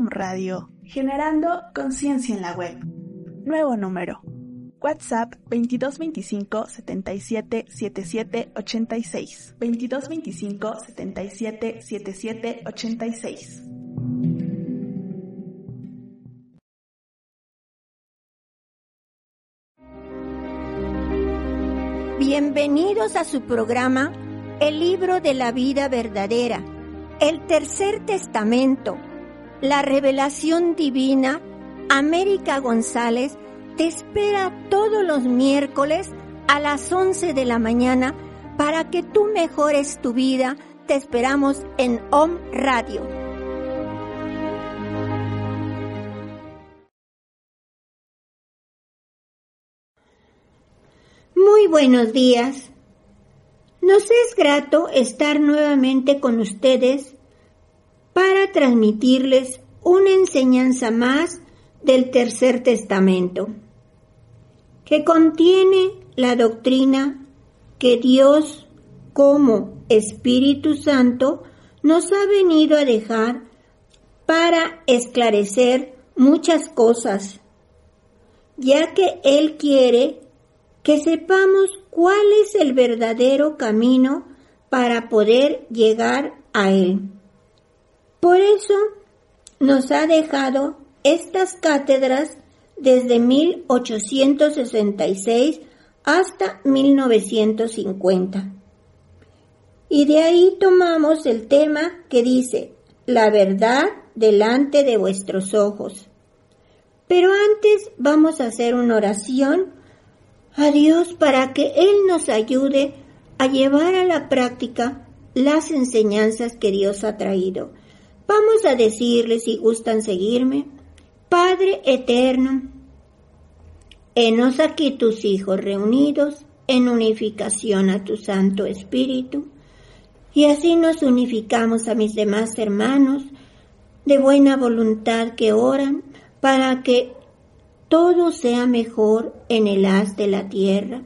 Radio, generando conciencia en la web. Nuevo número. WhatsApp 2225 77 77 86. 2225 77 77 86. Bienvenidos a su programa El libro de la vida verdadera, el tercer testamento, la revelación divina. América González te espera todos los miércoles a las 11 de la mañana para que tú mejores tu vida. Te esperamos en Om Radio. Muy buenos días. Nos es grato estar nuevamente con ustedes para transmitirles una enseñanza más del Tercer Testamento, que contiene la doctrina que Dios como Espíritu Santo nos ha venido a dejar para esclarecer muchas cosas, ya que Él quiere que sepamos cuál es el verdadero camino para poder llegar a Él. Por eso nos ha dejado estas cátedras desde 1866 hasta 1950. Y de ahí tomamos el tema que dice, la verdad delante de vuestros ojos. Pero antes vamos a hacer una oración a Dios para que Él nos ayude a llevar a la práctica las enseñanzas que Dios ha traído. Vamos a decirle si gustan seguirme. Padre eterno, enos aquí tus hijos reunidos en unificación a tu Santo Espíritu, y así nos unificamos a mis demás hermanos de buena voluntad que oran para que todo sea mejor en el haz de la tierra,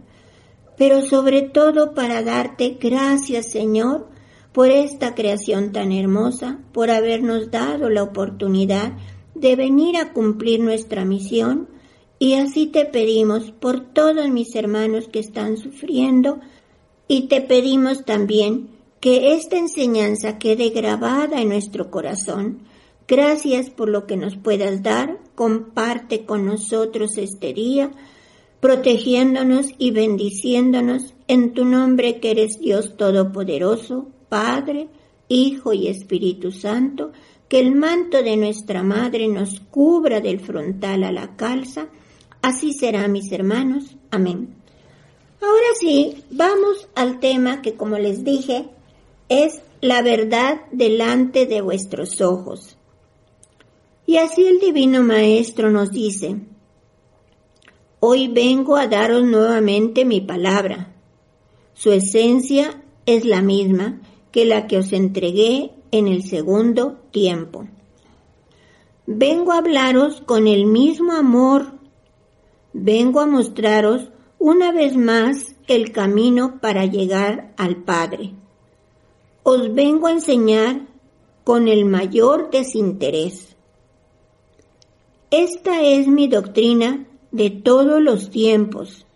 pero sobre todo para darte gracias, Señor, por esta creación tan hermosa, por habernos dado la oportunidad de venir a cumplir nuestra misión y así te pedimos por todos mis hermanos que están sufriendo y te pedimos también que esta enseñanza quede grabada en nuestro corazón. Gracias por lo que nos puedas dar. Comparte con nosotros este día, protegiéndonos y bendiciéndonos en tu nombre que eres Dios Todopoderoso, Padre, Hijo y Espíritu Santo que el manto de nuestra Madre nos cubra del frontal a la calza, así será, mis hermanos. Amén. Ahora sí, vamos al tema que, como les dije, es la verdad delante de vuestros ojos. Y así el Divino Maestro nos dice, Hoy vengo a daros nuevamente mi palabra. Su esencia es la misma que la que os entregué en el segundo tiempo. Vengo a hablaros con el mismo amor. Vengo a mostraros una vez más el camino para llegar al Padre. Os vengo a enseñar con el mayor desinterés. Esta es mi doctrina de todos los tiempos.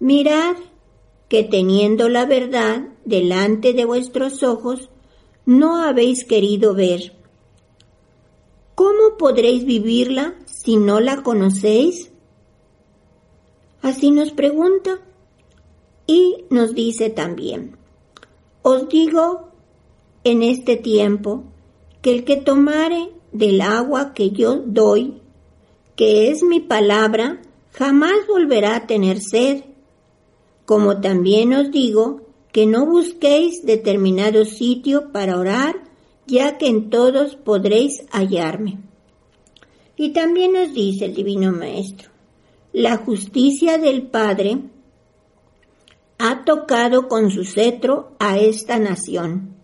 Mirad que teniendo la verdad delante de vuestros ojos, no habéis querido ver. ¿Cómo podréis vivirla si no la conocéis? Así nos pregunta y nos dice también, os digo en este tiempo que el que tomare del agua que yo doy, que es mi palabra, jamás volverá a tener sed. Como también os digo que no busquéis determinado sitio para orar, ya que en todos podréis hallarme. Y también nos dice el Divino Maestro, la justicia del Padre ha tocado con su cetro a esta nación,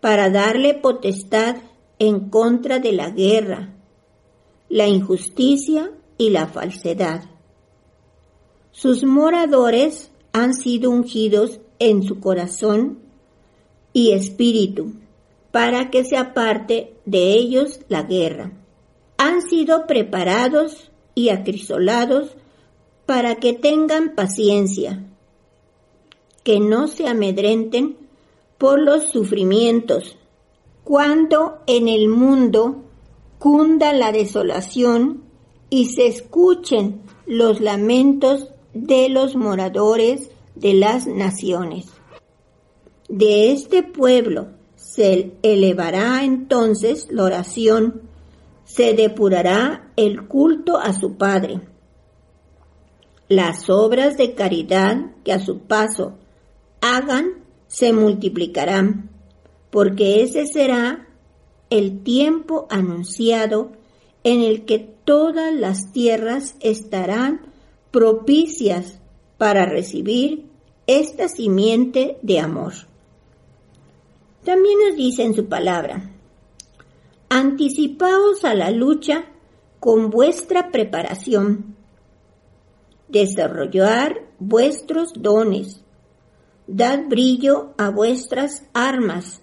para darle potestad en contra de la guerra, la injusticia y la falsedad. Sus moradores han sido ungidos en su corazón y espíritu para que se aparte de ellos la guerra. Han sido preparados y acrisolados para que tengan paciencia, que no se amedrenten por los sufrimientos, cuando en el mundo cunda la desolación y se escuchen los lamentos de los moradores de las naciones. De este pueblo se elevará entonces la oración, se depurará el culto a su Padre. Las obras de caridad que a su paso hagan se multiplicarán, porque ese será el tiempo anunciado en el que todas las tierras estarán propicias para recibir esta simiente de amor. También nos dice en su palabra, anticipaos a la lucha con vuestra preparación, desarrollar vuestros dones, dad brillo a vuestras armas,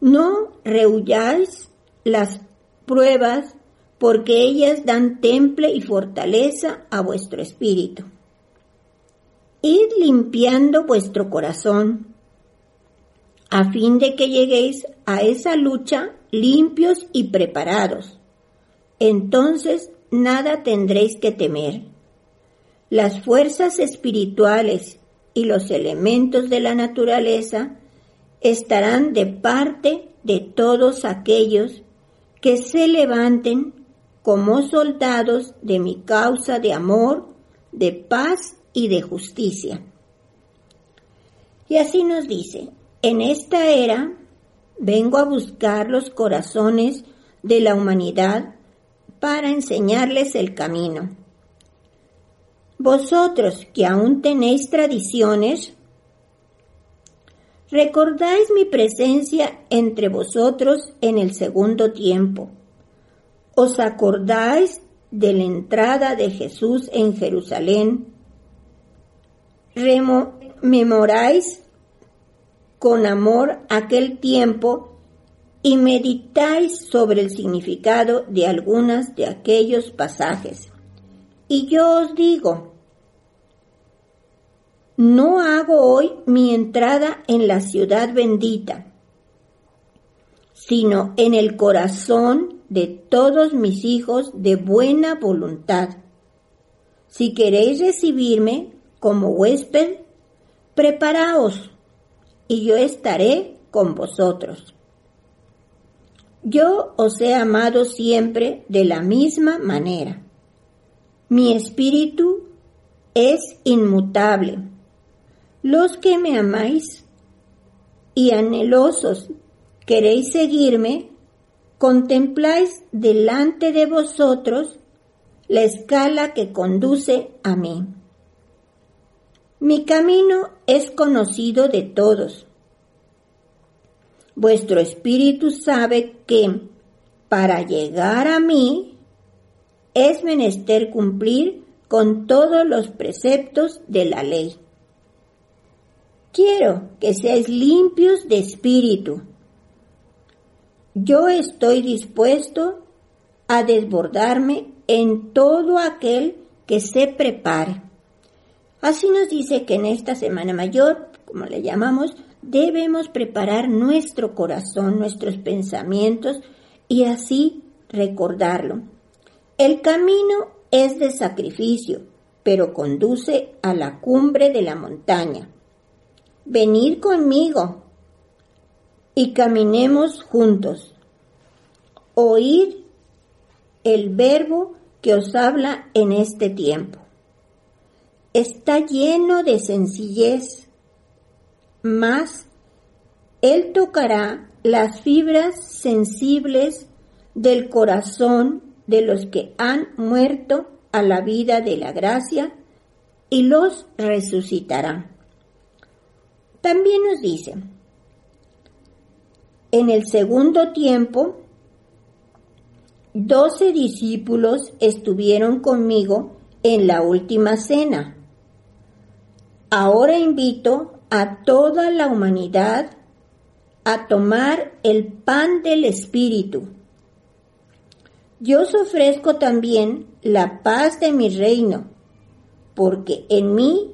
no rehuyáis las pruebas porque ellas dan temple y fortaleza a vuestro espíritu. Id limpiando vuestro corazón, a fin de que lleguéis a esa lucha limpios y preparados. Entonces nada tendréis que temer. Las fuerzas espirituales y los elementos de la naturaleza estarán de parte de todos aquellos que se levanten como soldados de mi causa de amor, de paz y de justicia. Y así nos dice, en esta era vengo a buscar los corazones de la humanidad para enseñarles el camino. Vosotros que aún tenéis tradiciones, recordáis mi presencia entre vosotros en el segundo tiempo ¿Os acordáis de la entrada de Jesús en Jerusalén? ¿Rememoráis con amor aquel tiempo y meditáis sobre el significado de algunas de aquellos pasajes? Y yo os digo, no hago hoy mi entrada en la ciudad bendita, sino en el corazón de todos mis hijos de buena voluntad. Si queréis recibirme como huésped, preparaos y yo estaré con vosotros. Yo os he amado siempre de la misma manera. Mi espíritu es inmutable. Los que me amáis y anhelosos queréis seguirme, contempláis delante de vosotros la escala que conduce a mí. Mi camino es conocido de todos. Vuestro espíritu sabe que para llegar a mí es menester cumplir con todos los preceptos de la ley. Quiero que seáis limpios de espíritu yo estoy dispuesto a desbordarme en todo aquel que se prepare. Así nos dice que en esta Semana Mayor, como le llamamos, debemos preparar nuestro corazón, nuestros pensamientos y así recordarlo. El camino es de sacrificio, pero conduce a la cumbre de la montaña. Venid conmigo y caminemos juntos. Oíd el verbo que os habla en este tiempo. Está lleno de sencillez, mas Él tocará las fibras sensibles del corazón de los que han muerto a la vida de la gracia y los resucitará. También nos dice, en el segundo tiempo, doce discípulos estuvieron conmigo en la última cena. Ahora invito a toda la humanidad a tomar el pan del Espíritu. Yo os ofrezco también la paz de mi reino, porque en mí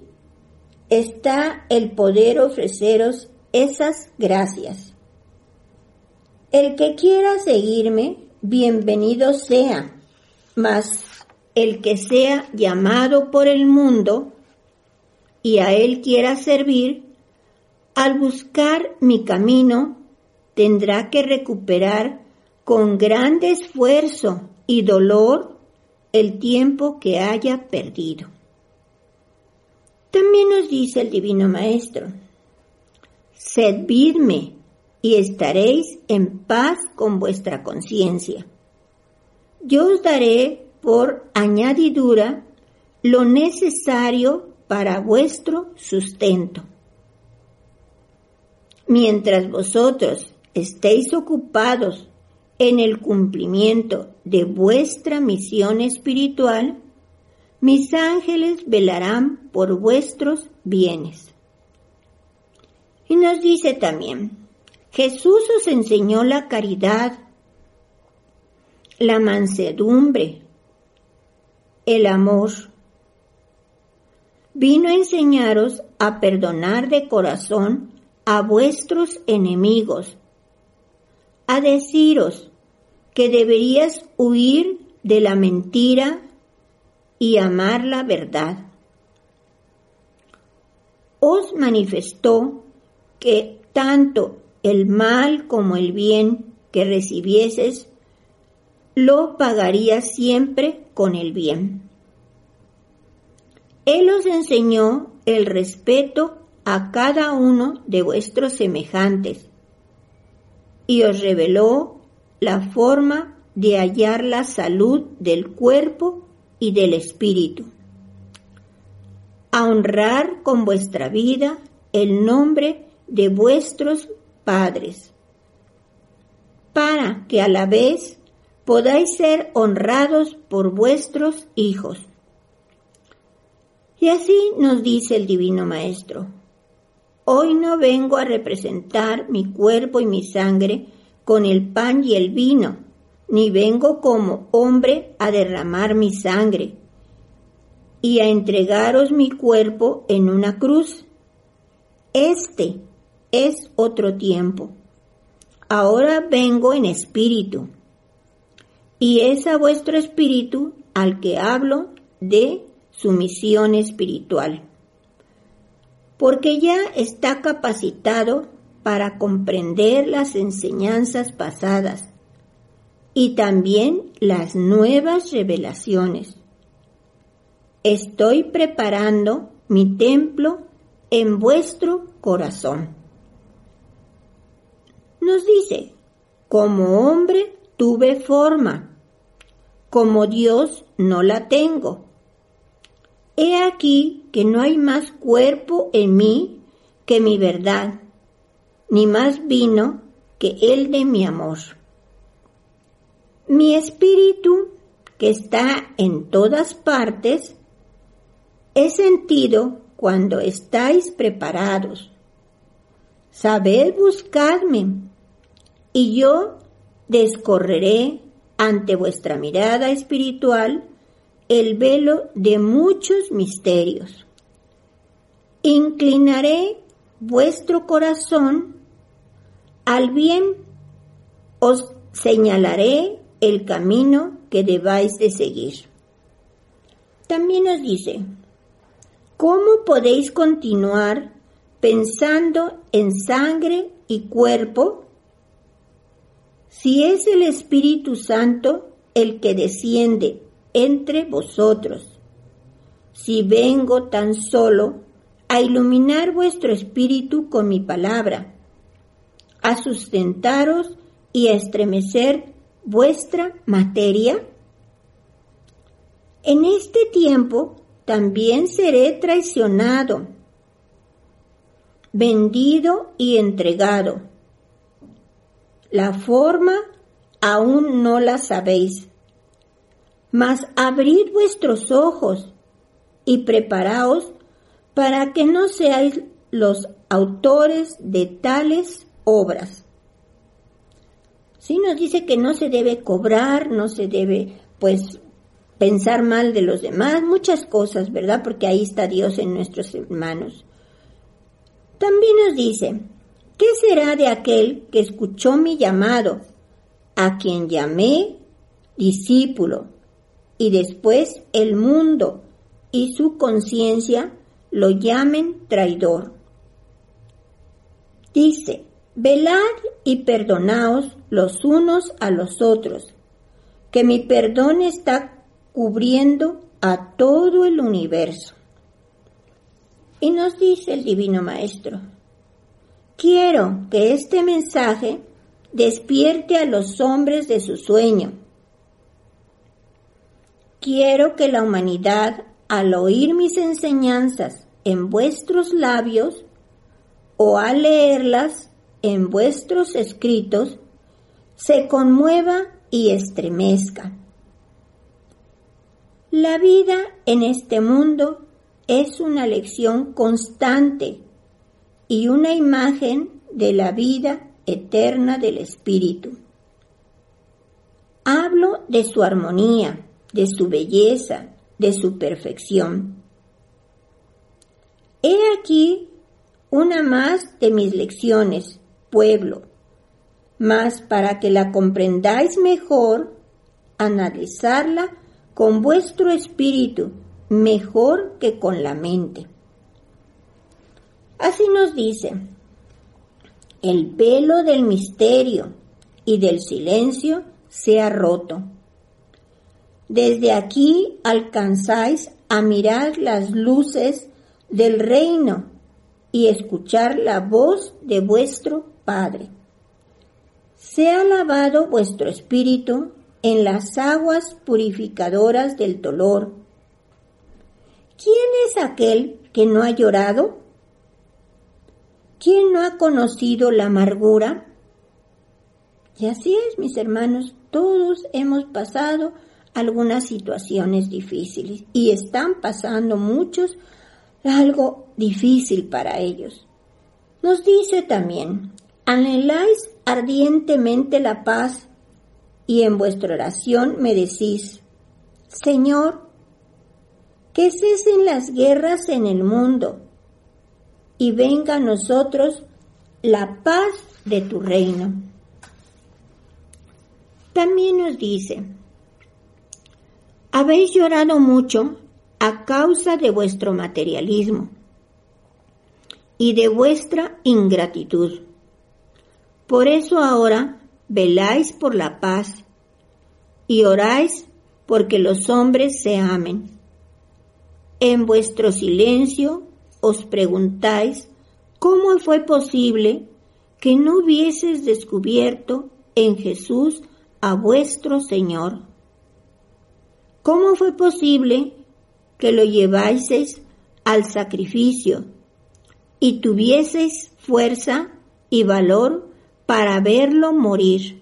está el poder ofreceros esas gracias. El que quiera seguirme, bienvenido sea, mas el que sea llamado por el mundo y a él quiera servir, al buscar mi camino, tendrá que recuperar con grande esfuerzo y dolor el tiempo que haya perdido. También nos dice el Divino Maestro, servidme y estaréis en paz con vuestra conciencia. Yo os daré por añadidura lo necesario para vuestro sustento. Mientras vosotros estéis ocupados en el cumplimiento de vuestra misión espiritual, mis ángeles velarán por vuestros bienes. Y nos dice también, Jesús os enseñó la caridad, la mansedumbre, el amor. Vino a enseñaros a perdonar de corazón a vuestros enemigos, a deciros que deberías huir de la mentira y amar la verdad. Os manifestó que tanto el mal como el bien que recibieses, lo pagarías siempre con el bien. Él os enseñó el respeto a cada uno de vuestros semejantes y os reveló la forma de hallar la salud del cuerpo y del espíritu. A honrar con vuestra vida el nombre de vuestros padres, para que a la vez podáis ser honrados por vuestros hijos. Y así nos dice el Divino Maestro, hoy no vengo a representar mi cuerpo y mi sangre con el pan y el vino, ni vengo como hombre a derramar mi sangre y a entregaros mi cuerpo en una cruz. Este es otro tiempo. Ahora vengo en espíritu, y es a vuestro espíritu al que hablo de su misión espiritual, porque ya está capacitado para comprender las enseñanzas pasadas y también las nuevas revelaciones. Estoy preparando mi templo en vuestro corazón. Nos dice, como hombre tuve forma, como Dios no la tengo. He aquí que no hay más cuerpo en mí que mi verdad, ni más vino que el de mi amor. Mi espíritu, que está en todas partes, es sentido cuando estáis preparados. Sabed buscarme, y yo descorreré ante vuestra mirada espiritual el velo de muchos misterios. Inclinaré vuestro corazón al bien, os señalaré el camino que debáis de seguir. También nos dice, ¿cómo podéis continuar pensando en sangre y cuerpo si es el Espíritu Santo el que desciende entre vosotros? Si vengo tan solo a iluminar vuestro espíritu con mi palabra, a sustentaros y a estremecer vuestra materia? En este tiempo también seré traicionado, vendido y entregado. La forma aún no la sabéis, mas abrid vuestros ojos y preparaos para que no seáis los autores de tales obras. Sí nos dice que no se debe cobrar, no se debe, pues, pensar mal de los demás, muchas cosas, ¿verdad? Porque ahí está Dios en nuestros hermanos. También nos dice, ¿qué será de aquel que escuchó mi llamado, a quien llamé discípulo, y después el mundo y su conciencia lo llamen traidor? Dice, velad y perdonaos los unos a los otros, que mi perdón está cubriendo a todo el universo. Y nos dice el Divino Maestro, quiero que este mensaje despierte a los hombres de su sueño. Quiero que la humanidad, al oír mis enseñanzas en vuestros labios o al leerlas en vuestros escritos, se conmueva y estremezca. La vida en este mundo es una lección constante y una imagen de la vida eterna del Espíritu. Hablo de su armonía, de su belleza, de su perfección. He aquí una más de mis lecciones, pueblo, mas para que la comprendáis mejor, analizarla con vuestro espíritu mejor que con la mente. Así nos dice, el velo del misterio y del silencio se ha roto. Desde aquí alcanzáis a mirar las luces del reino y escuchar la voz de vuestro Padre. Se ha lavado vuestro espíritu en las aguas purificadoras del dolor. ¿Quién es aquel que no ha llorado? ¿Quién no ha conocido la amargura? Y así es, mis hermanos, todos hemos pasado algunas situaciones difíciles y están pasando muchos algo difícil para ellos. Nos dice también, anheláis ardientemente la paz y en vuestra oración me decís, Señor, que cesen las guerras en el mundo y venga a nosotros la paz de tu reino. También nos dice, habéis llorado mucho a causa de vuestro materialismo y de vuestra ingratitud. Por eso ahora veláis por la paz y oráis porque los hombres se amen. En vuestro silencio os preguntáis cómo fue posible que no hubieses descubierto en Jesús a vuestro Señor. ¿Cómo fue posible que lo llevaseis al sacrificio y tuvieseis fuerza y valor para verlo morir.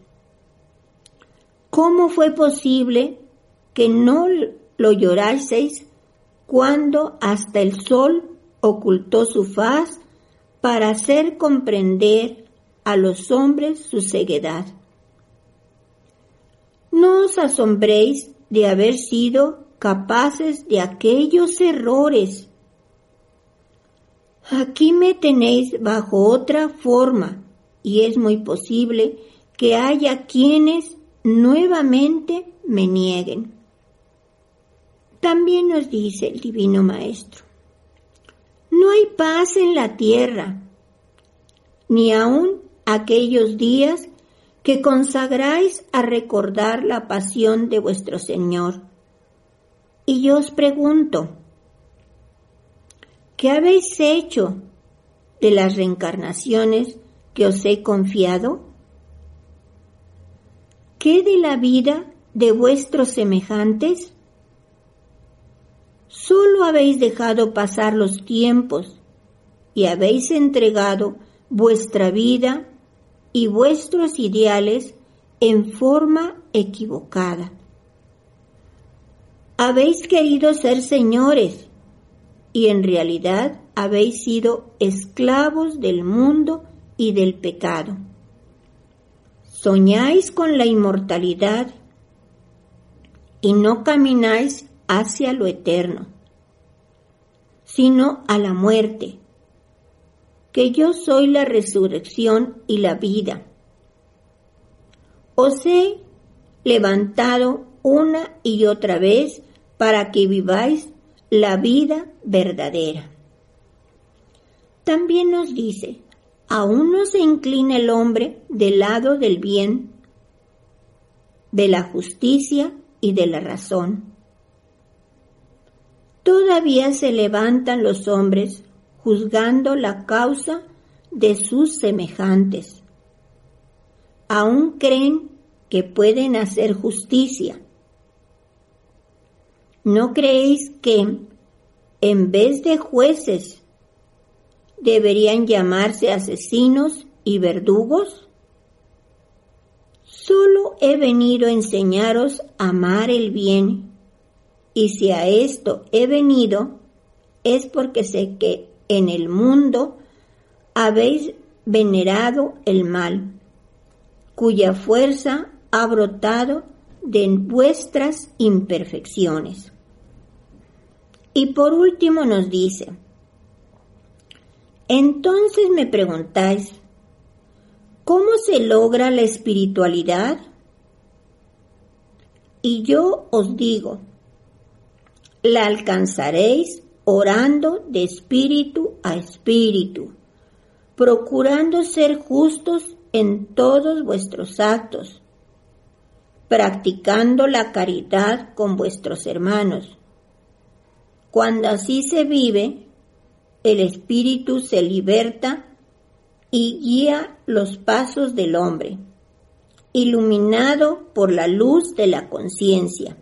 ¿Cómo fue posible que no lo lloraseis cuando hasta el sol ocultó su faz para hacer comprender a los hombres su ceguedad? No os asombréis de haber sido capaces de aquellos errores. Aquí me tenéis bajo otra forma y es muy posible que haya quienes nuevamente me nieguen. También nos dice el Divino Maestro, no hay paz en la tierra, ni aun aquellos días que consagráis a recordar la pasión de vuestro Señor. Y yo os pregunto, ¿qué habéis hecho de las reencarnaciones que os he confiado? ¿Qué de la vida de vuestros semejantes? Solo habéis dejado pasar los tiempos y habéis entregado vuestra vida y vuestros ideales en forma equivocada. Habéis querido ser señores y en realidad habéis sido esclavos del mundo y del pecado. Soñáis con la inmortalidad y no camináis hacia lo eterno, sino a la muerte que yo soy la resurrección y la vida. Os he levantado una y otra vez para que viváis la vida verdadera. También nos dice, aún no se inclina el hombre del lado del bien, de la justicia y de la razón. Todavía se levantan los hombres juzgando la causa de sus semejantes. Aún creen que pueden hacer justicia. ¿No creéis que en vez de jueces deberían llamarse asesinos y verdugos? Solo he venido a enseñaros a amar el bien, y si a esto he venido, es porque sé que en el mundo habéis venerado el mal, cuya fuerza ha brotado de vuestras imperfecciones. Y por último nos dice, entonces me preguntáis, ¿cómo se logra la espiritualidad? Y yo os digo, la alcanzaréis orando de espíritu a espíritu, procurando ser justos en todos vuestros actos, practicando la caridad con vuestros hermanos. Cuando así se vive, el espíritu se liberta y guía los pasos del hombre, iluminado por la luz de la conciencia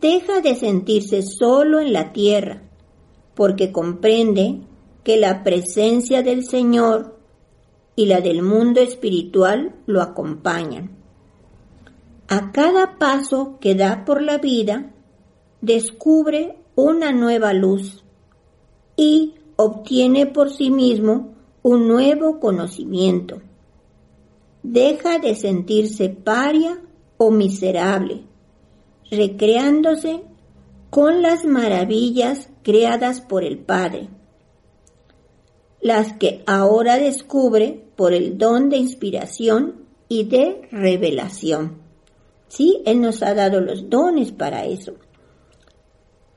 deja de sentirse solo en la tierra, porque comprende que la presencia del Señor y la del mundo espiritual lo acompañan. A cada paso que da por la vida, descubre una nueva luz y obtiene por sí mismo un nuevo conocimiento. Deja de sentirse paria o miserable recreándose con las maravillas creadas por el Padre, las que ahora descubre por el don de inspiración y de revelación. Sí, Él nos ha dado los dones para eso.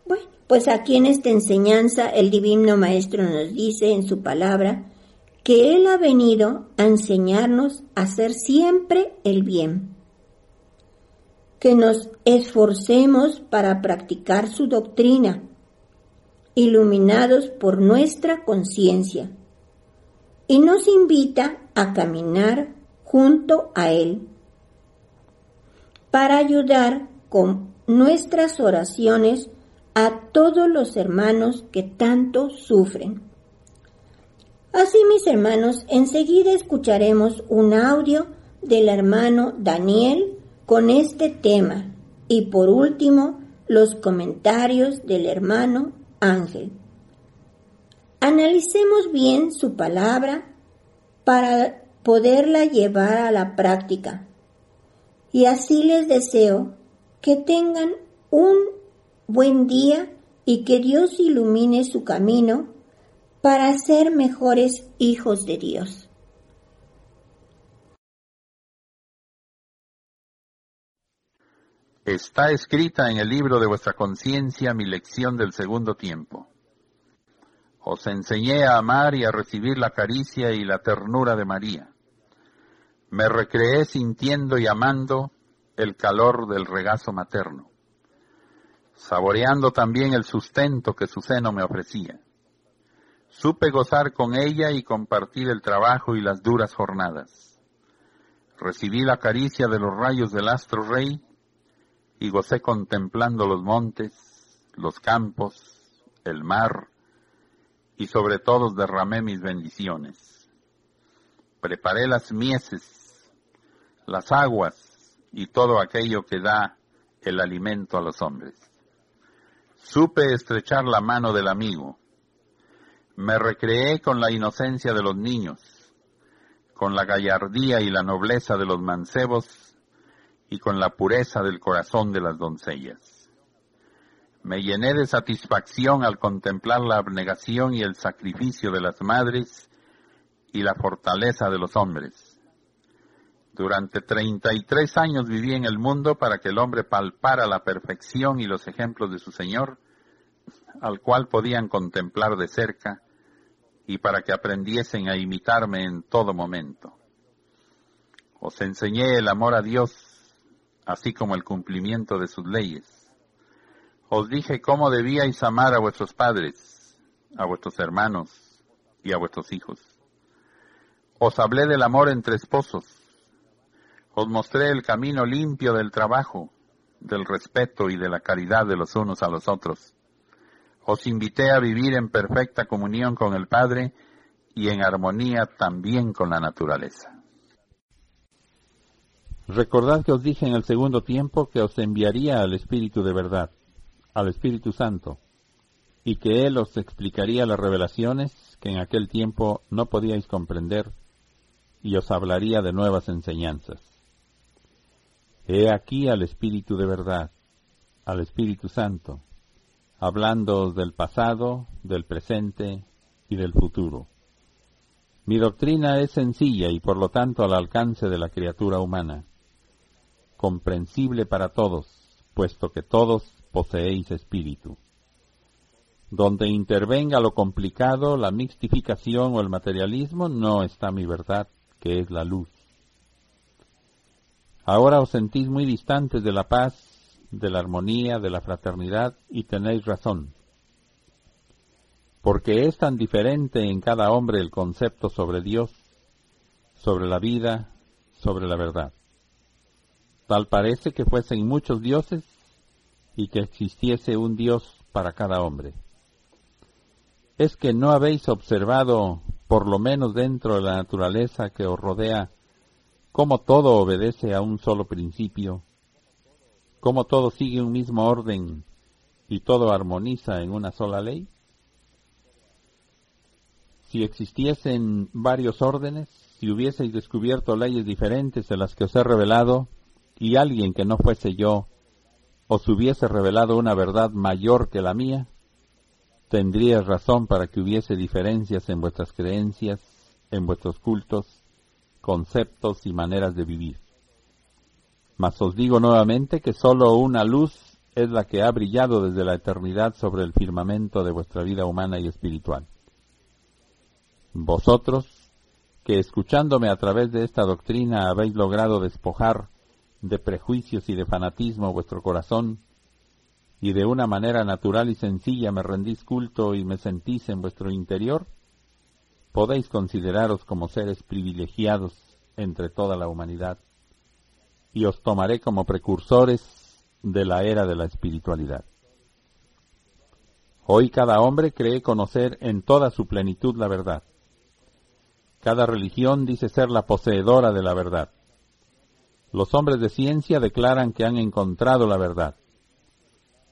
Bueno, pues aquí en esta enseñanza el Divino Maestro nos dice en su palabra que Él ha venido a enseñarnos a hacer siempre el bien que nos esforcemos para practicar su doctrina, iluminados por nuestra conciencia, y nos invita a caminar junto a Él para ayudar con nuestras oraciones a todos los hermanos que tanto sufren. Así mis hermanos, enseguida escucharemos un audio del hermano Daniel con este tema y por último los comentarios del hermano Ángel. Analicemos bien su palabra para poderla llevar a la práctica Y así les deseo que tengan un buen día y que Dios ilumine su camino para ser mejores hijos de Dios. Está escrita en el libro de vuestra conciencia mi lección del segundo tiempo. Os enseñé a amar y a recibir la caricia y la ternura de María. Me recreé sintiendo y amando el calor del regazo materno, saboreando también el sustento que su seno me ofrecía. Supe gozar con ella y compartir el trabajo y las duras jornadas. Recibí la caricia de los rayos del astro rey y gocé contemplando los montes, los campos, el mar, y sobre todos derramé mis bendiciones. Preparé las mieses, las aguas y todo aquello que da el alimento a los hombres. Supe estrechar la mano del amigo. Me recreé con la inocencia de los niños, con la gallardía y la nobleza de los mancebos y con la pureza del corazón de las doncellas. Me llené de satisfacción al contemplar la abnegación y el sacrificio de las madres y la fortaleza de los hombres. Durante 33 años viví en el mundo para que el hombre palpara la perfección y los ejemplos de su Señor, al cual podían contemplar de cerca, y para que aprendiesen a imitarme en todo momento. Os enseñé el amor a Dios así como el cumplimiento de sus leyes. Os dije cómo debíais amar a vuestros padres, a vuestros hermanos y a vuestros hijos. Os hablé del amor entre esposos. Os mostré el camino limpio del trabajo, del respeto y de la caridad de los unos a los otros. Os invité a vivir en perfecta comunión con el Padre y en armonía también con la naturaleza. Recordad que os dije en el segundo tiempo que os enviaría al Espíritu de verdad, al Espíritu Santo, y que Él os explicaría las revelaciones que en aquel tiempo no podíais comprender, y os hablaría de nuevas enseñanzas. He aquí al Espíritu de verdad, al Espíritu Santo, hablándoos del pasado, del presente y del futuro. Mi doctrina es sencilla y por lo tanto al alcance de la criatura humana comprensible para todos, puesto que todos poseéis espíritu. Donde intervenga lo complicado, la mixtificación o el materialismo, no está mi verdad, que es la luz. Ahora os sentís muy distantes de la paz, de la armonía, de la fraternidad, y tenéis razón. Porque es tan diferente en cada hombre el concepto sobre Dios, sobre la vida, sobre la verdad. Tal parece que fuesen muchos dioses y que existiese un dios para cada hombre. ¿Es que no habéis observado, por lo menos dentro de la naturaleza que os rodea, cómo todo obedece a un solo principio, cómo todo sigue un mismo orden y todo armoniza en una sola ley? Si existiesen varios órdenes, si hubieseis descubierto leyes diferentes de las que os he revelado, y alguien que no fuese yo os hubiese revelado una verdad mayor que la mía, tendrías razón para que hubiese diferencias en vuestras creencias, en vuestros cultos, conceptos y maneras de vivir. Mas os digo nuevamente que sólo una luz es la que ha brillado desde la eternidad sobre el firmamento de vuestra vida humana y espiritual. Vosotros, que escuchándome a través de esta doctrina habéis logrado despojar de prejuicios y de fanatismo vuestro corazón, y de una manera natural y sencilla me rendís culto y me sentís en vuestro interior, podéis consideraros como seres privilegiados entre toda la humanidad, y os tomaré como precursores de la era de la espiritualidad. Hoy cada hombre cree conocer en toda su plenitud la verdad. Cada religión dice ser la poseedora de la verdad. Los hombres de ciencia declaran que han encontrado la verdad.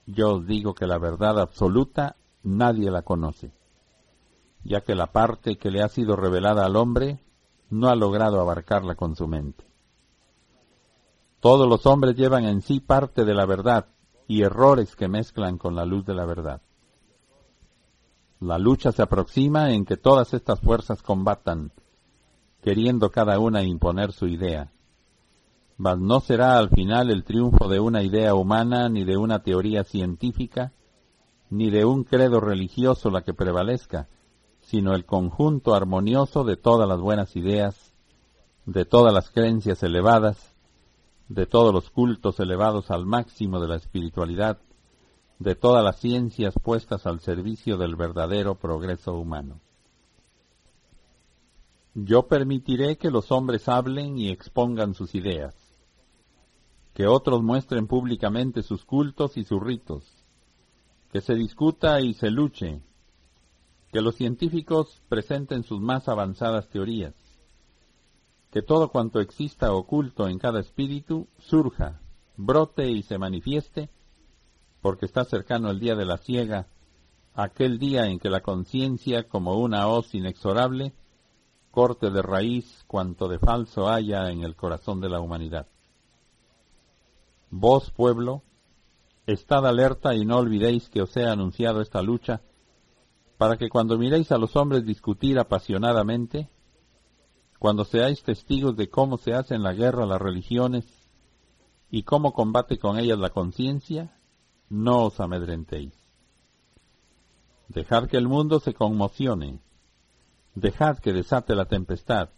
Yo os digo que la verdad absoluta nadie la conoce, ya que la parte que le ha sido revelada al hombre no ha logrado abarcarla con su mente. Todos los hombres llevan en sí parte de la verdad y errores que mezclan con la luz de la verdad. La lucha se aproxima en que todas estas fuerzas combatan, queriendo cada una imponer su idea. Mas no será al final el triunfo de una idea humana, ni de una teoría científica, ni de un credo religioso la que prevalezca, sino el conjunto armonioso de todas las buenas ideas, de todas las creencias elevadas, de todos los cultos elevados al máximo de la espiritualidad, de todas las ciencias puestas al servicio del verdadero progreso humano. Yo permitiré que los hombres hablen y expongan sus ideas, que otros muestren públicamente sus cultos y sus ritos, que se discuta y se luche, que los científicos presenten sus más avanzadas teorías, que todo cuanto exista oculto en cada espíritu surja, brote y se manifieste, porque está cercano el día de la ciega, aquel día en que la conciencia, como una hoz inexorable, corte de raíz cuanto de falso haya en el corazón de la humanidad. Vos, pueblo, estad alerta y no olvidéis que os he anunciado esta lucha para que cuando miréis a los hombres discutir apasionadamente, cuando seáis testigos de cómo se hacen la guerra las religiones y cómo combate con ellas la conciencia, no os amedrentéis. Dejad que el mundo se conmocione, dejad que desate la tempestad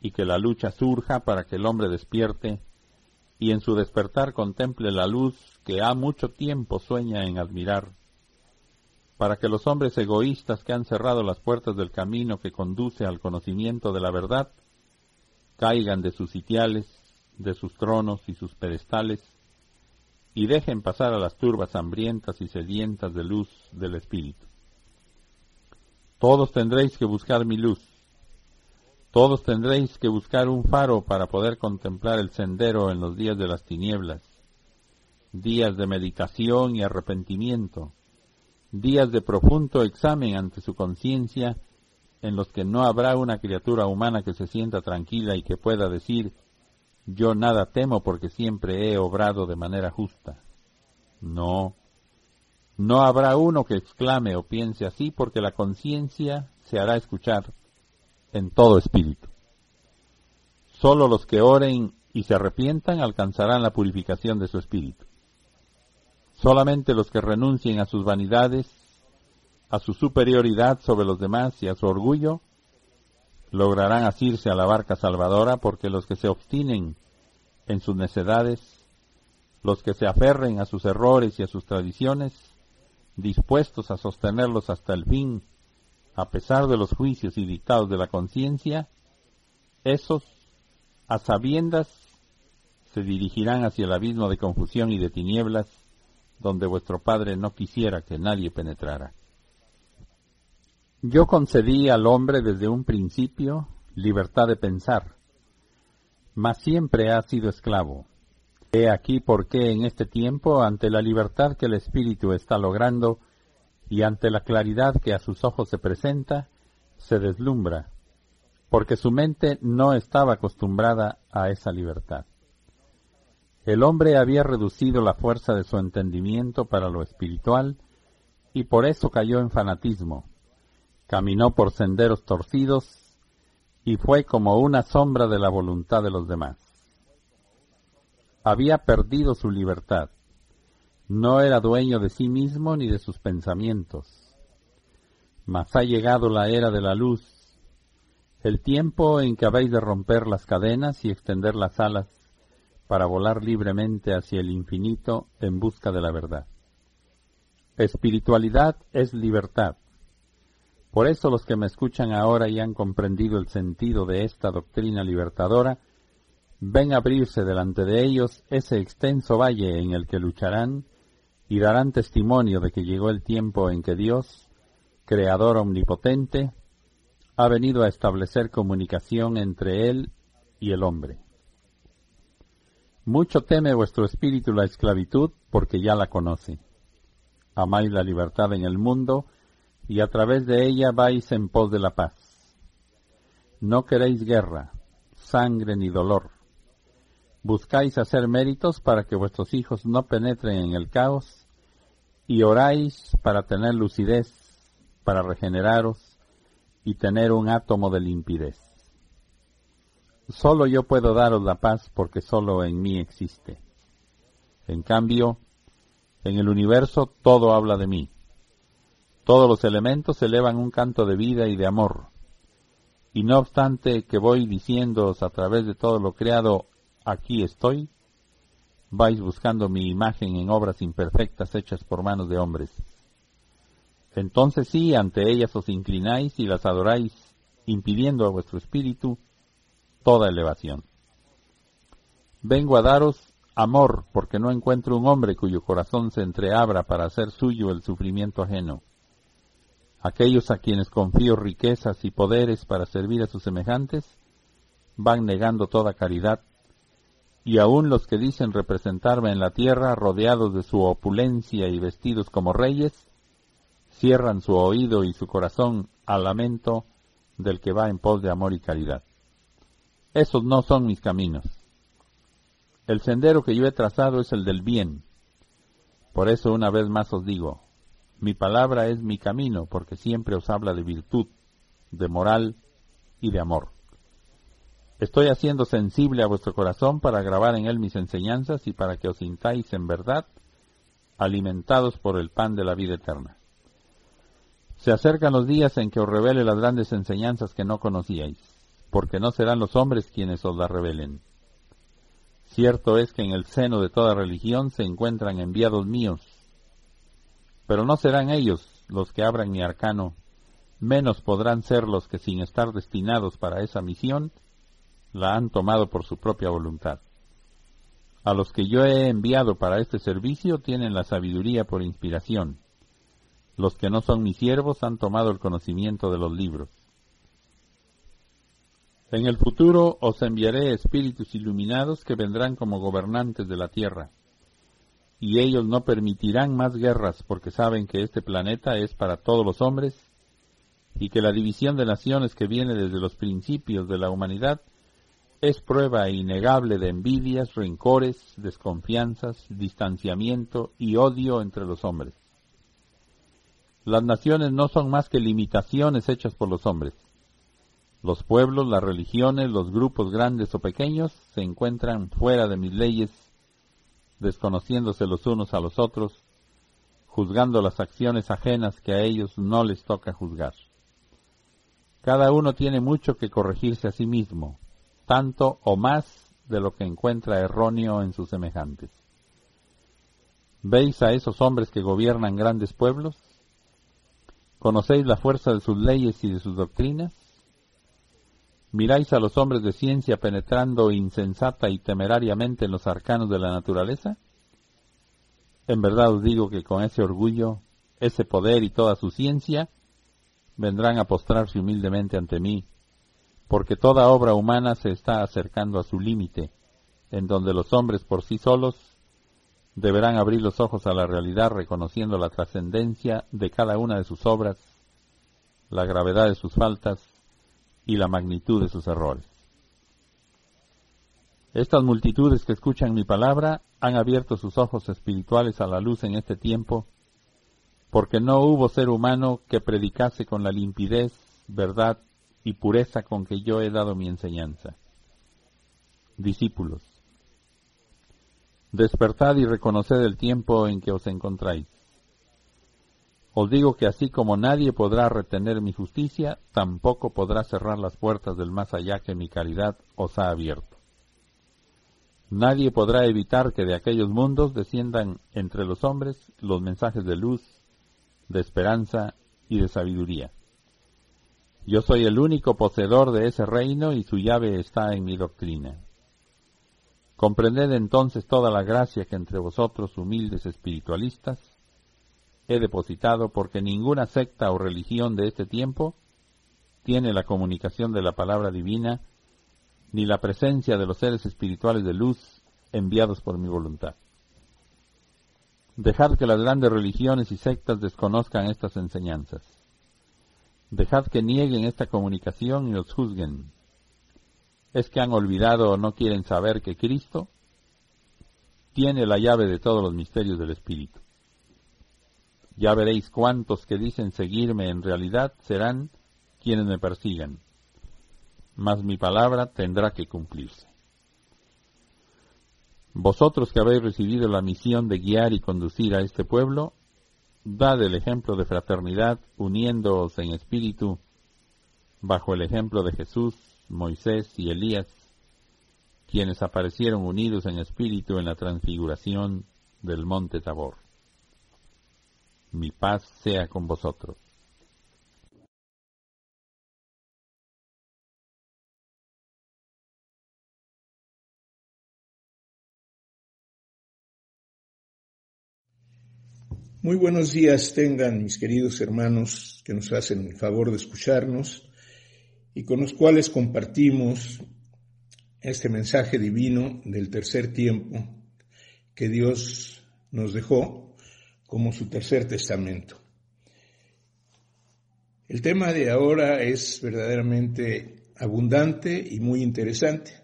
y que la lucha surja para que el hombre despierte y en su despertar contemple la luz que ha mucho tiempo sueña en admirar para que los hombres egoístas que han cerrado las puertas del camino que conduce al conocimiento de la verdad caigan de sus sitiales, de sus tronos y sus pedestales, y dejen pasar a las turbas hambrientas y sedientas de luz del Espíritu. Todos tendréis que buscar mi luz, todos tendréis que buscar un faro para poder contemplar el sendero en los días de las tinieblas, días de meditación y arrepentimiento, días de profundo examen ante su conciencia, en los que no habrá una criatura humana que se sienta tranquila y que pueda decir, yo nada temo porque siempre he obrado de manera justa. No, no habrá uno que exclame o piense así porque la conciencia se hará escuchar en todo espíritu. Solo los que oren y se arrepientan alcanzarán la purificación de su espíritu. Solamente los que renuncien a sus vanidades, a su superioridad sobre los demás y a su orgullo, lograrán asirse a la barca salvadora porque los que se obstinen en sus necedades, los que se aferren a sus errores y a sus tradiciones, dispuestos a sostenerlos hasta el fin, a pesar de los juicios y dictados de la conciencia, esos, a sabiendas, se dirigirán hacia el abismo de confusión y de tinieblas donde vuestro Padre no quisiera que nadie penetrara. Yo concedí al hombre desde un principio libertad de pensar, mas siempre ha sido esclavo. He aquí por qué en este tiempo, ante la libertad que el Espíritu está logrando y ante la claridad que a sus ojos se presenta, se deslumbra, porque su mente no estaba acostumbrada a esa libertad. El hombre había reducido la fuerza de su entendimiento para lo espiritual y por eso cayó en fanatismo. Caminó por senderos torcidos y fue como una sombra de la voluntad de los demás. Había perdido su libertad. No era dueño de sí mismo ni de sus pensamientos. Mas ha llegado la era de la luz, el tiempo en que habéis de romper las cadenas y extender las alas para volar libremente hacia el infinito en busca de la verdad. Espiritualidad es libertad. Por eso los que me escuchan ahora y han comprendido el sentido de esta doctrina libertadora, ven abrirse delante de ellos ese extenso valle en el que lucharán y darán testimonio de que llegó el tiempo en que Dios, Creador omnipotente, ha venido a establecer comunicación entre Él y el hombre. Mucho teme vuestro espíritu la esclavitud, porque ya la conoce. Amáis la libertad en el mundo, y a través de ella vais en pos de la paz. No queréis guerra, sangre ni dolor. Buscáis hacer méritos para que vuestros hijos no penetren en el caos y oráis para tener lucidez, para regeneraros y tener un átomo de limpidez. Solo yo puedo daros la paz porque solo en mí existe. En cambio, en el universo todo habla de mí. Todos los elementos elevan un canto de vida y de amor. Y no obstante que voy diciéndoos a través de todo lo creado, aquí estoy, vais buscando mi imagen en obras imperfectas hechas por manos de hombres. Entonces sí, ante ellas os inclináis y las adoráis, impidiendo a vuestro espíritu toda elevación. Vengo a daros amor, porque no encuentro un hombre cuyo corazón se entreabra para hacer suyo el sufrimiento ajeno. Aquellos a quienes confío riquezas y poderes para servir a sus semejantes, van negando toda caridad, y aun los que dicen representarme en la tierra, rodeados de su opulencia y vestidos como reyes, cierran su oído y su corazón al lamento del que va en pos de amor y caridad. Esos no son mis caminos. El sendero que yo he trazado es el del bien. Por eso una vez más os digo, mi palabra es mi camino, porque siempre os habla de virtud, de moral y de amor. Estoy haciendo sensible a vuestro corazón para grabar en él mis enseñanzas y para que os sintáis en verdad alimentados por el pan de la vida eterna. Se acercan los días en que os revele las grandes enseñanzas que no conocíais, porque no serán los hombres quienes os las revelen Cierto es que en el seno de toda religión se encuentran enviados míos, pero no serán ellos los que abran mi arcano, menos podrán ser los que sin estar destinados para esa misión, la han tomado por su propia voluntad. A los que yo he enviado para este servicio tienen la sabiduría por inspiración. Los que no son mis siervos han tomado el conocimiento de los libros. En el futuro os enviaré espíritus iluminados que vendrán como gobernantes de la tierra, y ellos no permitirán más guerras porque saben que este planeta es para todos los hombres y que la división de naciones que viene desde los principios de la humanidad es prueba innegable de envidias, rencores, desconfianzas, distanciamiento y odio entre los hombres. Las naciones no son más que limitaciones hechas por los hombres los pueblos, las religiones, los grupos grandes o pequeños se encuentran fuera de mis leyes, desconociéndose los unos a los otros, juzgando las acciones ajenas que a ellos no les toca juzgar. Cada uno tiene mucho que corregirse a sí mismo, tanto o más de lo que encuentra erróneo en sus semejantes. ¿Veis a esos hombres que gobiernan grandes pueblos? ¿Conocéis la fuerza de sus leyes y de sus doctrinas? ¿Miráis a los hombres de ciencia penetrando insensata y temerariamente en los arcanos de la naturaleza? En verdad os digo que con ese orgullo, ese poder y toda su ciencia, vendrán a postrarse humildemente ante mí, porque toda obra humana se está acercando a su límite, en donde los hombres por sí solos deberán abrir los ojos a la realidad reconociendo la trascendencia de cada una de sus obras, la gravedad de sus faltas y la magnitud de sus errores. Estas multitudes que escuchan mi palabra han abierto sus ojos espirituales a la luz en este tiempo, porque no hubo ser humano que predicase con la limpidez, verdad y pureza con que yo he dado mi enseñanza. Discípulos, despertad y reconoced el tiempo en que os encontráis. Os digo que así como nadie podrá retener mi justicia, tampoco podrá cerrar las puertas del más allá que mi caridad os ha abierto. Nadie podrá evitar que de aquellos mundos desciendan entre los hombres los mensajes de luz, de esperanza y de sabiduría. Yo soy el único poseedor de ese reino y su llave está en mi doctrina. Comprended entonces toda la gracia que entre vosotros humildes espiritualistas he depositado porque ninguna secta o religión de este tiempo tiene la comunicación de la palabra divina ni la presencia de los seres espirituales de luz enviados por mi voluntad. Dejad que las grandes religiones y sectas desconozcan estas enseñanzas. Dejad que nieguen esta comunicación y los juzguen. ¿Es que han olvidado o no quieren saber que Cristo tiene la llave de todos los misterios del Espíritu? Ya veréis cuántos que dicen seguirme en realidad serán quienes me persigan, mas mi palabra tendrá que cumplirse. Vosotros que habéis recibido la misión de guiar y conducir a este pueblo, dad el ejemplo de fraternidad uniéndoos en espíritu bajo el ejemplo de Jesús, Moisés y Elías, quienes aparecieron unidos en espíritu en la transfiguración del monte Tabor. Mi paz sea con vosotros. Muy buenos días tengan mis queridos hermanos que nos hacen el favor de escucharnos y con los cuales compartimos este mensaje divino del tercer tiempo que Dios nos dejó como su tercer testamento. El tema de ahora es verdaderamente abundante y muy interesante.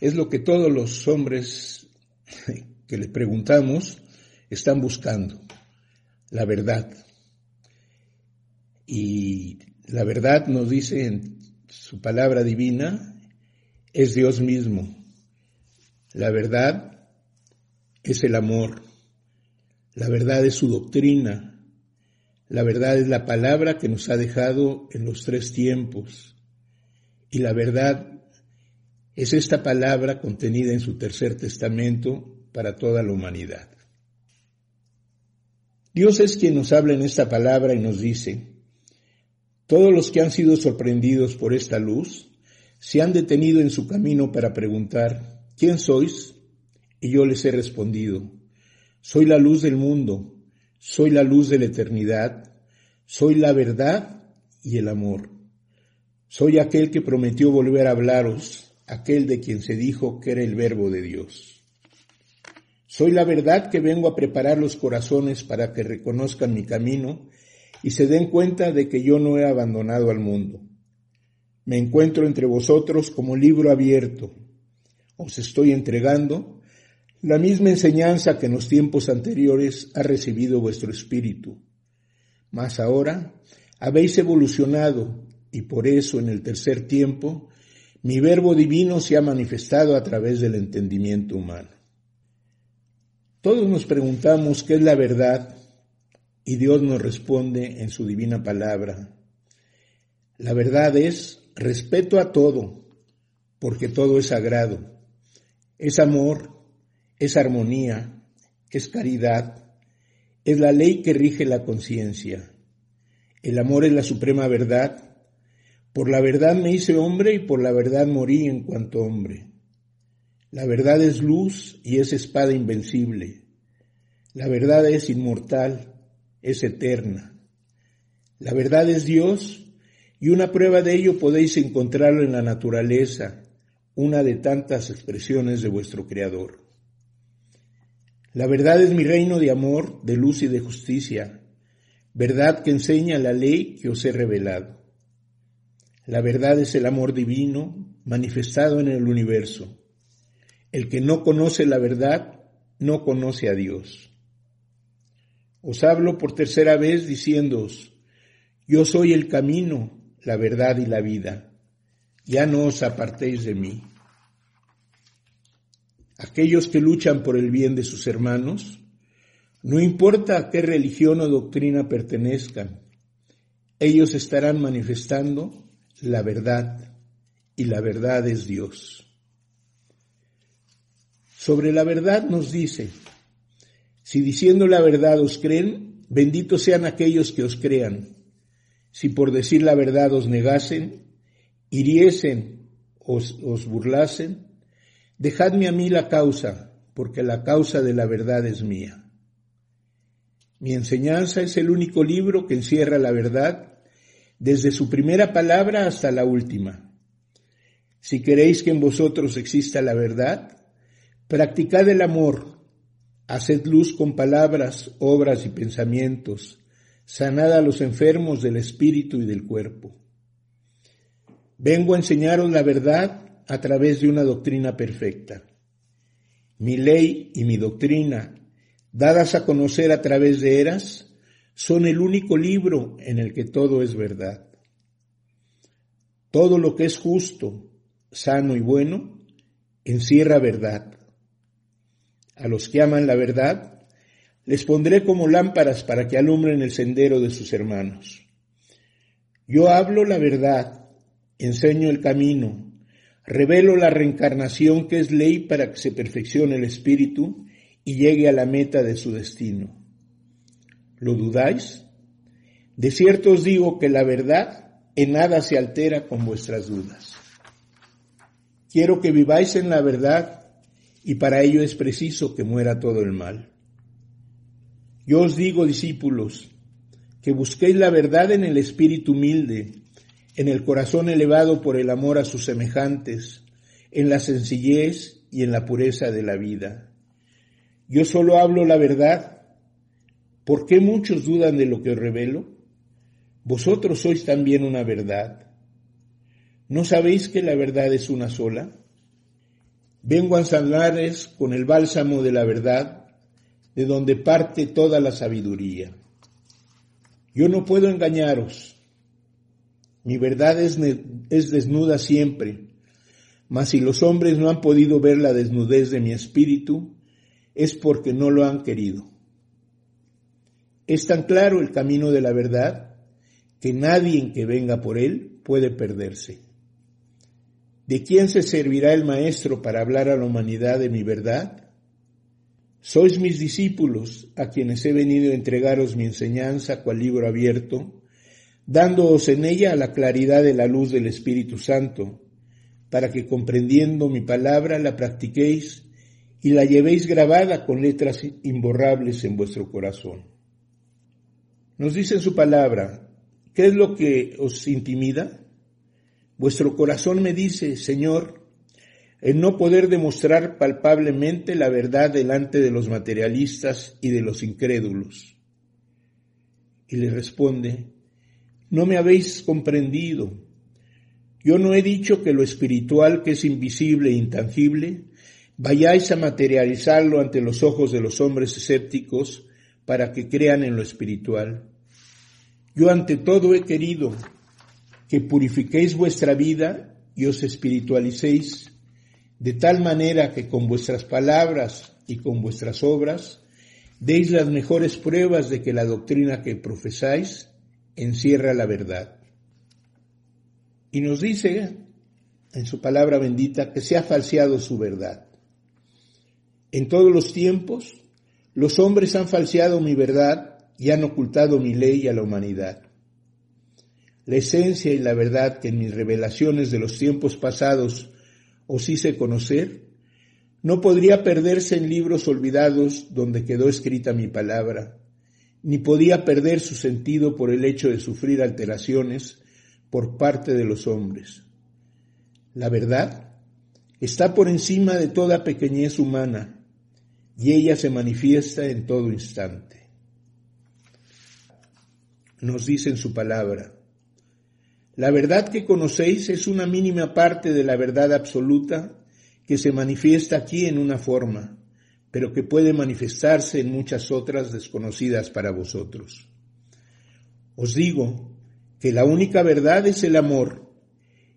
Es lo que todos los hombres que le preguntamos están buscando, la verdad. Y la verdad nos dice en su palabra divina, es Dios mismo. La verdad es el amor. La verdad es su doctrina. La verdad es la palabra que nos ha dejado en los tres tiempos. Y la verdad es esta palabra contenida en su tercer testamento para toda la humanidad. Dios es quien nos habla en esta palabra y nos dice, todos los que han sido sorprendidos por esta luz se han detenido en su camino para preguntar, ¿quién sois? Y yo les he respondido, soy la luz del mundo, soy la luz de la eternidad, soy la verdad y el amor. Soy aquel que prometió volver a hablaros, aquel de quien se dijo que era el verbo de Dios. Soy la verdad que vengo a preparar los corazones para que reconozcan mi camino y se den cuenta de que yo no he abandonado al mundo. Me encuentro entre vosotros como libro abierto. Os estoy entregando la misma enseñanza que en los tiempos anteriores ha recibido vuestro espíritu. Mas ahora habéis evolucionado y por eso en el tercer tiempo mi verbo divino se ha manifestado a través del entendimiento humano. Todos nos preguntamos qué es la verdad y Dios nos responde en su divina palabra. La verdad es respeto a todo, porque todo es sagrado. Es amor, es armonía, es caridad, es la ley que rige la conciencia. El amor es la suprema verdad. Por la verdad me hice hombre y por la verdad morí en cuanto hombre. La verdad es luz y es espada invencible. La verdad es inmortal, es eterna. La verdad es Dios y una prueba de ello podéis encontrarlo en la naturaleza, una de tantas expresiones de vuestro Creador. La verdad es mi reino de amor, de luz y de justicia, verdad que enseña la ley que os he revelado. La verdad es el amor divino manifestado en el universo. El que no conoce la verdad no conoce a Dios. Os hablo por tercera vez diciéndoos, yo soy el camino, la verdad y la vida. Ya no os apartéis de mí. Aquellos que luchan por el bien de sus hermanos, no importa a qué religión o doctrina pertenezcan, ellos estarán manifestando la verdad y la verdad es Dios. Sobre la verdad nos dice, si diciendo la verdad os creen, benditos sean aquellos que os crean. Si por decir la verdad os negasen, hiriesen, os, os burlasen, dejadme a mí la causa, porque la causa de la verdad es mía. Mi enseñanza es el único libro que encierra la verdad desde su primera palabra hasta la última. Si queréis que en vosotros exista la verdad, Practicad el amor, haced luz con palabras, obras y pensamientos, sanad a los enfermos del espíritu y del cuerpo. Vengo a enseñaros la verdad a través de una doctrina perfecta. Mi ley y mi doctrina, dadas a conocer a través de eras, son el único libro en el que todo es verdad. Todo lo que es justo, sano y bueno, encierra verdad. A los que aman la verdad, les pondré como lámparas para que alumbren el sendero de sus hermanos. Yo hablo la verdad, enseño el camino, revelo la reencarnación que es ley para que se perfeccione el espíritu y llegue a la meta de su destino. ¿Lo dudáis? De cierto os digo que la verdad en nada se altera con vuestras dudas. Quiero que viváis en la verdad y para ello es preciso que muera todo el mal. Yo os digo, discípulos, que busquéis la verdad en el espíritu humilde, en el corazón elevado por el amor a sus semejantes, en la sencillez y en la pureza de la vida. Yo solo hablo la verdad. ¿Por qué muchos dudan de lo que os revelo? Vosotros sois también una verdad. ¿No sabéis que la verdad es una sola? Vengo a sanarles con el bálsamo de la verdad, de donde parte toda la sabiduría. Yo no puedo engañaros. Mi verdad es, es desnuda siempre, mas si los hombres no han podido ver la desnudez de mi espíritu, es porque no lo han querido. Es tan claro el camino de la verdad que nadie que venga por él puede perderse. ¿De quién se servirá el Maestro para hablar a la humanidad de mi verdad? Sois mis discípulos, a quienes he venido a entregaros mi enseñanza cual libro abierto, dándoos en ella la claridad de la luz del Espíritu Santo, para que comprendiendo mi palabra la practiquéis y la llevéis grabada con letras imborrables en vuestro corazón. Nos dice en su palabra, ¿qué es lo que os intimida? Vuestro corazón me dice, Señor, el no poder demostrar palpablemente la verdad delante de los materialistas y de los incrédulos. Y le responde, no me habéis comprendido. Yo no he dicho que lo espiritual, que es invisible e intangible, vayáis a materializarlo ante los ojos de los hombres escépticos para que crean en lo espiritual. Yo ante todo he querido que purifiquéis vuestra vida y os espiritualicéis de tal manera que con vuestras palabras y con vuestras obras deis las mejores pruebas de que la doctrina que profesáis encierra la verdad. Y nos dice en su palabra bendita que se ha falseado su verdad. En todos los tiempos, los hombres han falseado mi verdad y han ocultado mi ley a la humanidad. La esencia y la verdad que en mis revelaciones de los tiempos pasados os hice conocer, no podría perderse en libros olvidados donde quedó escrita mi palabra, ni podía perder su sentido por el hecho de sufrir alteraciones por parte de los hombres. La verdad está por encima de toda pequeñez humana y ella se manifiesta en todo instante. Nos dice en su palabra, la verdad que conocéis es una mínima parte de la verdad absoluta que se manifiesta aquí en una forma, pero que puede manifestarse en muchas otras desconocidas para vosotros. Os digo que la única verdad es el amor,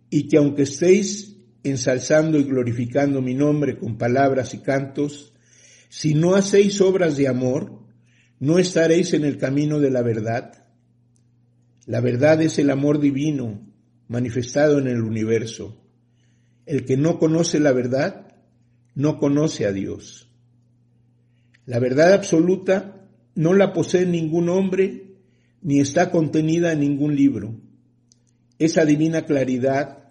y que aunque estéis ensalzando y glorificando mi nombre con palabras y cantos, si no hacéis obras de amor, no estaréis en el camino de la verdad. La verdad es el amor divino manifestado en el universo. El que no conoce la verdad, no conoce a Dios. La verdad absoluta no la posee ningún hombre ni está contenida en ningún libro. Esa divina claridad,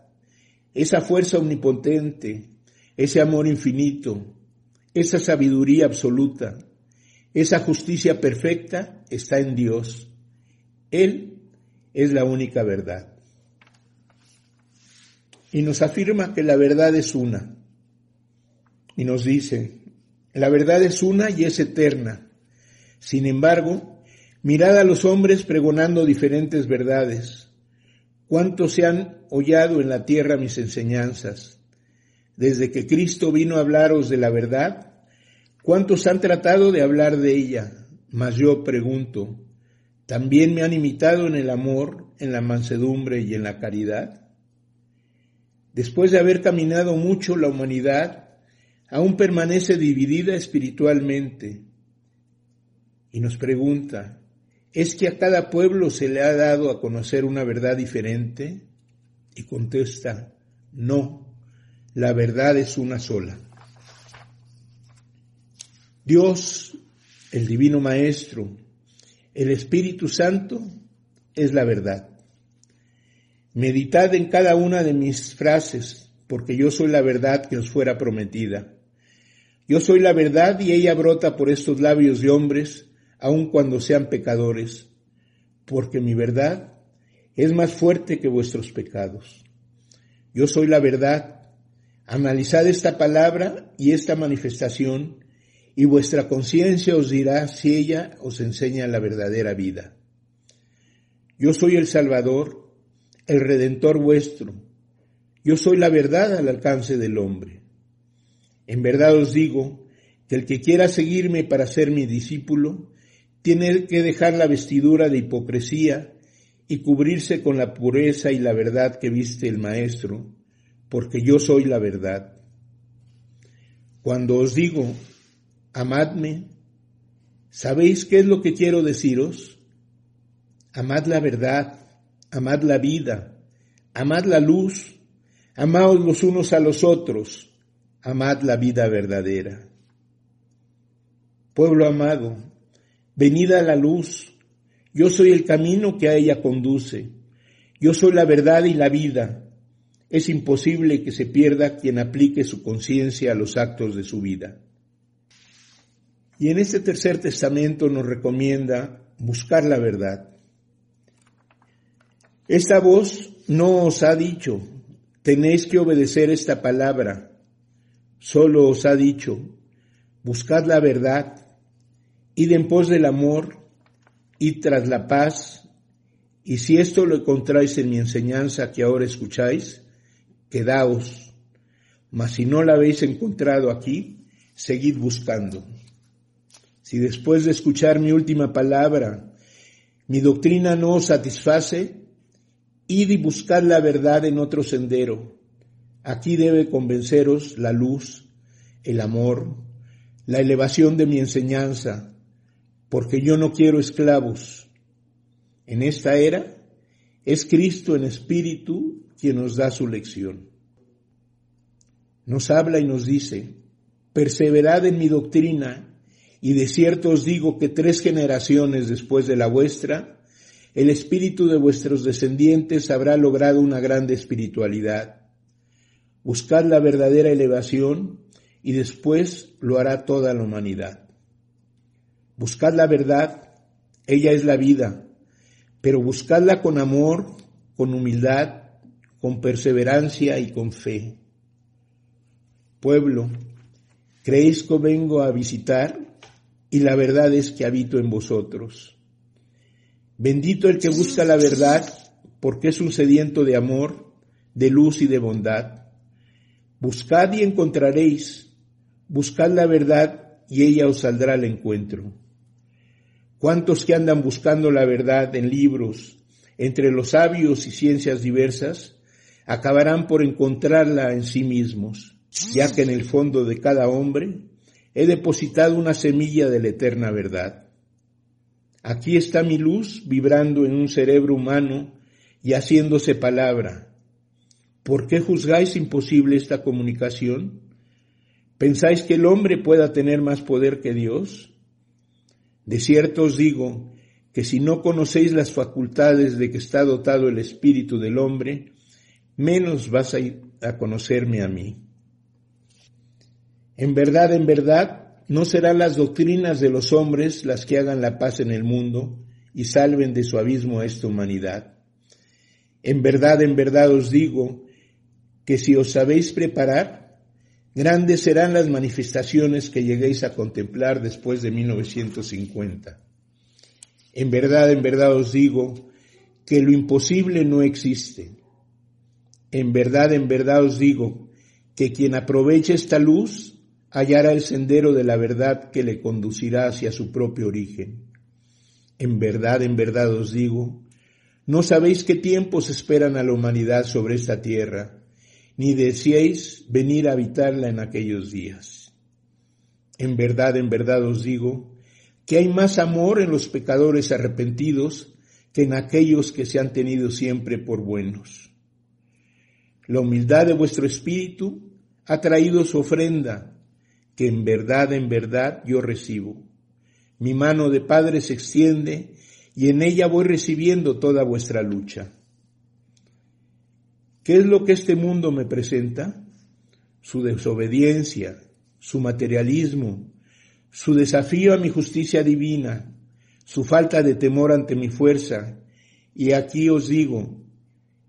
esa fuerza omnipotente, ese amor infinito, esa sabiduría absoluta, esa justicia perfecta está en Dios. Él es la única verdad. Y nos afirma que la verdad es una. Y nos dice, la verdad es una y es eterna. Sin embargo, mirad a los hombres pregonando diferentes verdades. cuántos se han hollado en la tierra mis enseñanzas. Desde que Cristo vino a hablaros de la verdad, cuántos han tratado de hablar de ella. Mas yo pregunto, ¿también me han imitado en el amor, en la mansedumbre y en la caridad? Después de haber caminado mucho la humanidad, aún permanece dividida espiritualmente. Y nos pregunta, ¿es que a cada pueblo se le ha dado a conocer una verdad diferente? Y contesta, no, la verdad es una sola. Dios, el Divino Maestro, el Espíritu Santo, es la verdad. Meditad en cada una de mis frases, porque yo soy la verdad que os fuera prometida. Yo soy la verdad y ella brota por estos labios de hombres, aun cuando sean pecadores, porque mi verdad es más fuerte que vuestros pecados. Yo soy la verdad. Analizad esta palabra y esta manifestación, y vuestra conciencia os dirá si ella os enseña la verdadera vida. Yo soy el Salvador, el Redentor vuestro. Yo soy la verdad al alcance del hombre. En verdad os digo que el que quiera seguirme para ser mi discípulo, tiene que dejar la vestidura de hipocresía y cubrirse con la pureza y la verdad que viste el Maestro, porque yo soy la verdad. Cuando os digo, amadme, ¿sabéis qué es lo que quiero deciros? Amad la verdad, amad la vida, amad la luz, amaos los unos a los otros, amad la vida verdadera. Pueblo amado, venid a la luz, yo soy el camino que a ella conduce, yo soy la verdad y la vida. Es imposible que se pierda quien aplique su conciencia a los actos de su vida. Y en este tercer testamento nos recomienda buscar la verdad. Esta voz no os ha dicho, tenéis que obedecer esta palabra, Solo os ha dicho, buscad la verdad, id en pos del amor, id tras la paz, y si esto lo encontráis en mi enseñanza que ahora escucháis, quedaos, mas si no la habéis encontrado aquí, seguid buscando. Si después de escuchar mi última palabra, mi doctrina no os satisface, id y buscad la verdad en otro sendero, Aquí debe convenceros la luz, el amor, la elevación de mi enseñanza, porque yo no quiero esclavos. En esta era es Cristo en espíritu quien nos da su lección. Nos habla y nos dice, perseverad en mi doctrina, y de cierto os digo que tres generaciones después de la vuestra, el espíritu de vuestros descendientes habrá logrado una grande espiritualidad Buscad la verdadera elevación y después lo hará toda la humanidad. Buscad la verdad, ella es la vida, pero buscadla con amor, con humildad, con perseverancia y con fe. Pueblo, creéis que vengo a visitar y la verdad es que habito en vosotros. Bendito el que busca la verdad porque es un sediento de amor, de luz y de bondad. Buscad y encontraréis, buscad la verdad y ella os saldrá al encuentro. ¿Cuántos que andan buscando la verdad en libros, entre los sabios y ciencias diversas, acabarán por encontrarla en sí mismos, ya que en el fondo de cada hombre he depositado una semilla de la eterna verdad. Aquí está mi luz vibrando en un cerebro humano y haciéndose palabra, ¿Por qué juzgáis imposible esta comunicación? ¿Pensáis que el hombre pueda tener más poder que Dios? De cierto os digo que si no conocéis las facultades de que está dotado el espíritu del hombre, menos vas a, conocerme a mí. En verdad, en verdad, no serán las doctrinas de los hombres las que hagan la paz en el mundo y salven de su abismo a esta humanidad. En verdad, en verdad os digo que si os sabéis preparar, grandes serán las manifestaciones que lleguéis a contemplar después de 1950. En verdad, en verdad os digo que lo imposible no existe. En verdad, en verdad os digo, que quien aproveche esta luz hallará el sendero de la verdad que le conducirá hacia su propio origen. En verdad, en verdad os digo, no sabéis qué tiempos esperan a la humanidad sobre esta tierra, ni deseéis venir a habitarla en aquellos días. En verdad, en verdad os digo, que hay más amor en los pecadores arrepentidos que en aquellos que se han tenido siempre por buenos. La humildad de vuestro espíritu ha traído su ofrenda, que en verdad, en verdad yo recibo. Mi mano de Padre se extiende y en ella voy recibiendo toda vuestra lucha. ¿Qué es lo que este mundo me presenta? Su desobediencia, su materialismo, su desafío a mi justicia divina, su falta de temor ante mi fuerza. Y aquí os digo,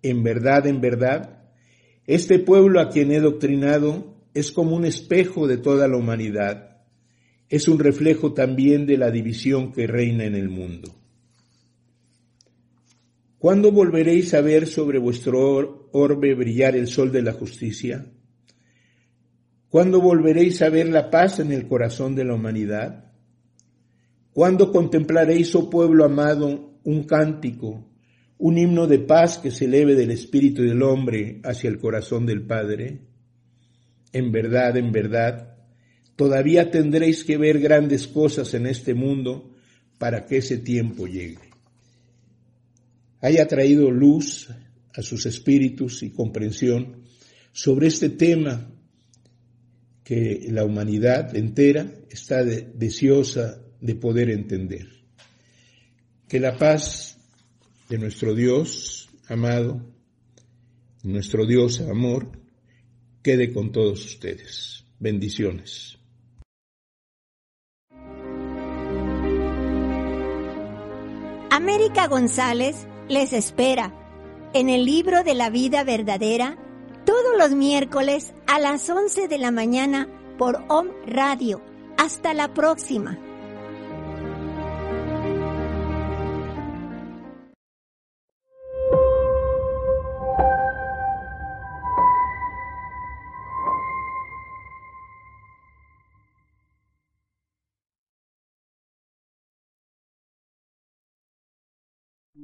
en verdad, en verdad, este pueblo a quien he doctrinado es como un espejo de toda la humanidad. Es un reflejo también de la división que reina en el mundo. ¿Cuándo volveréis a ver sobre vuestro orbe brillar el sol de la justicia? ¿Cuándo volveréis a ver la paz en el corazón de la humanidad? ¿Cuándo contemplaréis, oh pueblo amado, un cántico, un himno de paz que se eleve del espíritu del hombre hacia el corazón del Padre? En verdad, en verdad, todavía tendréis que ver grandes cosas en este mundo para que ese tiempo llegue haya traído luz a sus espíritus y comprensión sobre este tema que la humanidad entera está deseosa de poder entender. Que la paz de nuestro Dios amado, nuestro Dios amor, quede con todos ustedes. Bendiciones. América González les espera en el libro de la vida verdadera todos los miércoles a las 11 de la mañana por Om Radio. Hasta la próxima.